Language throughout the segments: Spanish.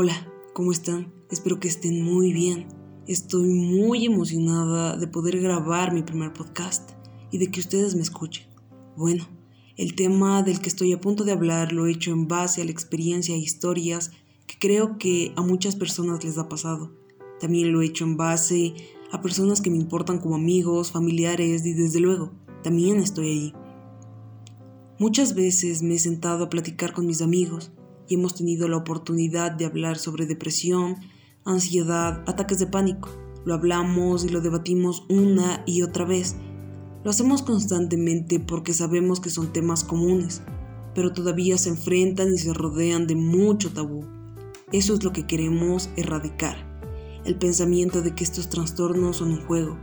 Hola, ¿cómo están? Espero que estén muy bien. Estoy muy emocionada de poder grabar mi primer podcast y de que ustedes me escuchen. Bueno, el tema del que estoy a punto de hablar lo he hecho en base a la experiencia e historias que creo que a muchas personas les ha pasado. También lo he hecho en base a personas que me importan como amigos, familiares y desde luego, también estoy ahí. Muchas veces me he sentado a platicar con mis amigos y hemos tenido la oportunidad de hablar sobre depresión, ansiedad, ataques de pánico. Lo hablamos y lo debatimos una y otra vez. Lo hacemos constantemente porque sabemos que son temas comunes, pero todavía se enfrentan y se rodean de mucho tabú. Eso es lo que queremos erradicar, el pensamiento de que estos trastornos son un juego.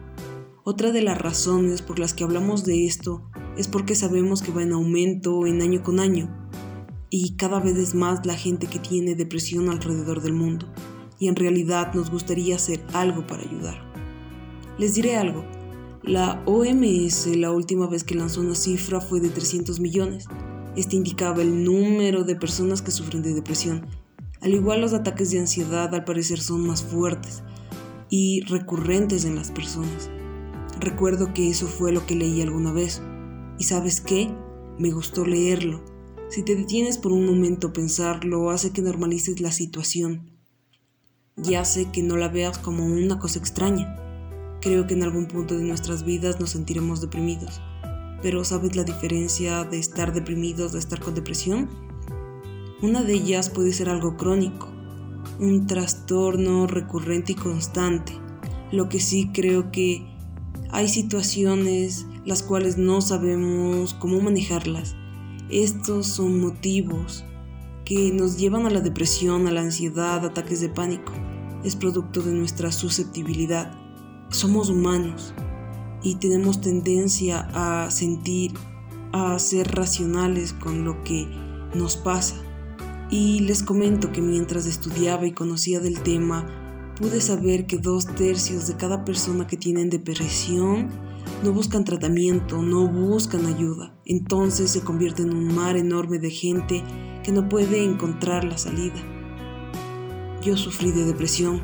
Otra de las razones por las que hablamos de esto es porque sabemos que va en aumento en año con año y cada vez es más la gente que tiene depresión alrededor del mundo y en realidad nos gustaría hacer algo para ayudar. Les diré algo, la OMS la última vez que lanzó una cifra fue de 300 millones. Este indicaba el número de personas que sufren de depresión. Al igual los ataques de ansiedad al parecer son más fuertes y recurrentes en las personas. Recuerdo que eso fue lo que leí alguna vez. ¿Y sabes qué? Me gustó leerlo. Si te detienes por un momento a pensarlo, hace que normalices la situación y hace que no la veas como una cosa extraña. Creo que en algún punto de nuestras vidas nos sentiremos deprimidos. Pero ¿sabes la diferencia de estar deprimidos de estar con depresión? Una de ellas puede ser algo crónico, un trastorno recurrente y constante. Lo que sí creo que hay situaciones las cuales no sabemos cómo manejarlas. Estos son motivos que nos llevan a la depresión, a la ansiedad, ataques de pánico. Es producto de nuestra susceptibilidad. Somos humanos y tenemos tendencia a sentir, a ser racionales con lo que nos pasa. Y les comento que mientras estudiaba y conocía del tema, pude saber que dos tercios de cada persona que tienen depresión no buscan tratamiento, no buscan ayuda. Entonces se convierte en un mar enorme de gente que no puede encontrar la salida. Yo sufrí de depresión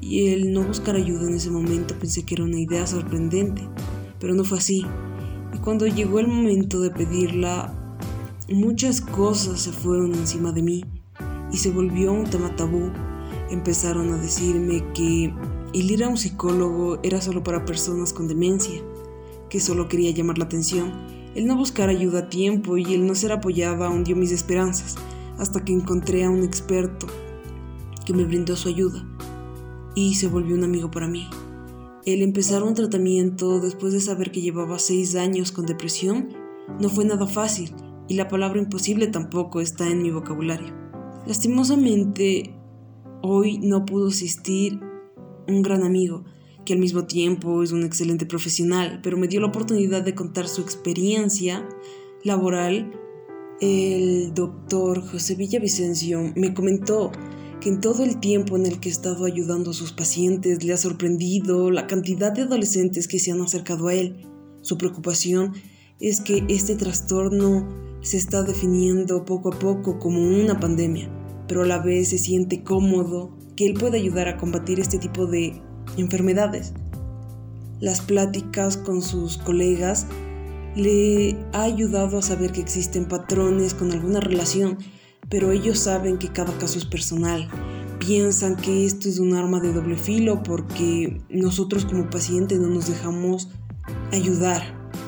y el no buscar ayuda en ese momento pensé que era una idea sorprendente, pero no fue así. Y cuando llegó el momento de pedirla, muchas cosas se fueron encima de mí y se volvió un tema tabú. Empezaron a decirme que el ir a un psicólogo era solo para personas con demencia, que solo quería llamar la atención. El no buscar ayuda a tiempo y el no ser apoyada hundió mis esperanzas, hasta que encontré a un experto que me brindó su ayuda y se volvió un amigo para mí. El empezar un tratamiento después de saber que llevaba seis años con depresión no fue nada fácil y la palabra imposible tampoco está en mi vocabulario. Lastimosamente, hoy no pudo asistir un gran amigo, que al mismo tiempo es un excelente profesional, pero me dio la oportunidad de contar su experiencia laboral. El doctor José Villavicencio me comentó que en todo el tiempo en el que he estado ayudando a sus pacientes le ha sorprendido la cantidad de adolescentes que se han acercado a él. Su preocupación es que este trastorno se está definiendo poco a poco como una pandemia, pero a la vez se siente cómodo que él puede ayudar a combatir este tipo de enfermedades. Las pláticas con sus colegas le ha ayudado a saber que existen patrones con alguna relación, pero ellos saben que cada caso es personal. Piensan que esto es un arma de doble filo porque nosotros como pacientes no nos dejamos ayudar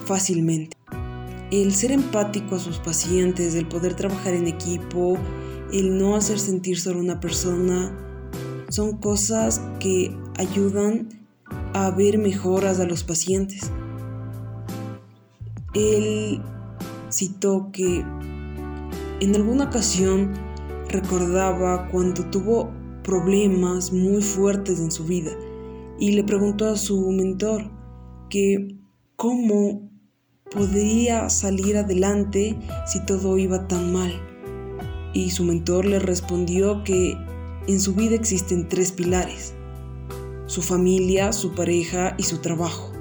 fácilmente. El ser empático a sus pacientes, el poder trabajar en equipo, el no hacer sentir solo una persona, son cosas que ayudan a ver mejoras a los pacientes. Él citó que en alguna ocasión recordaba cuando tuvo problemas muy fuertes en su vida y le preguntó a su mentor que cómo podría salir adelante si todo iba tan mal. Y su mentor le respondió que en su vida existen tres pilares, su familia, su pareja y su trabajo.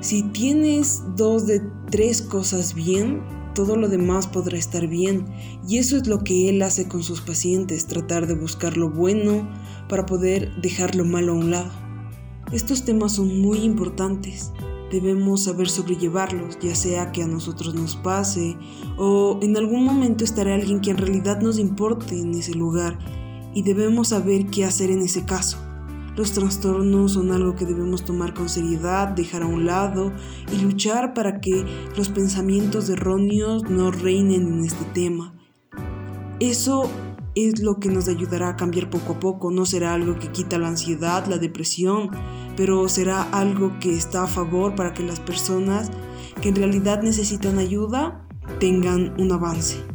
Si tienes dos de tres cosas bien, todo lo demás podrá estar bien. Y eso es lo que él hace con sus pacientes, tratar de buscar lo bueno para poder dejar lo malo a un lado. Estos temas son muy importantes. Debemos saber sobrellevarlos, ya sea que a nosotros nos pase o en algún momento estará alguien que en realidad nos importe en ese lugar y debemos saber qué hacer en ese caso. Los trastornos son algo que debemos tomar con seriedad, dejar a un lado y luchar para que los pensamientos erróneos no reinen en este tema. Eso es lo que nos ayudará a cambiar poco a poco. No será algo que quita la ansiedad, la depresión, pero será algo que está a favor para que las personas que en realidad necesitan ayuda tengan un avance.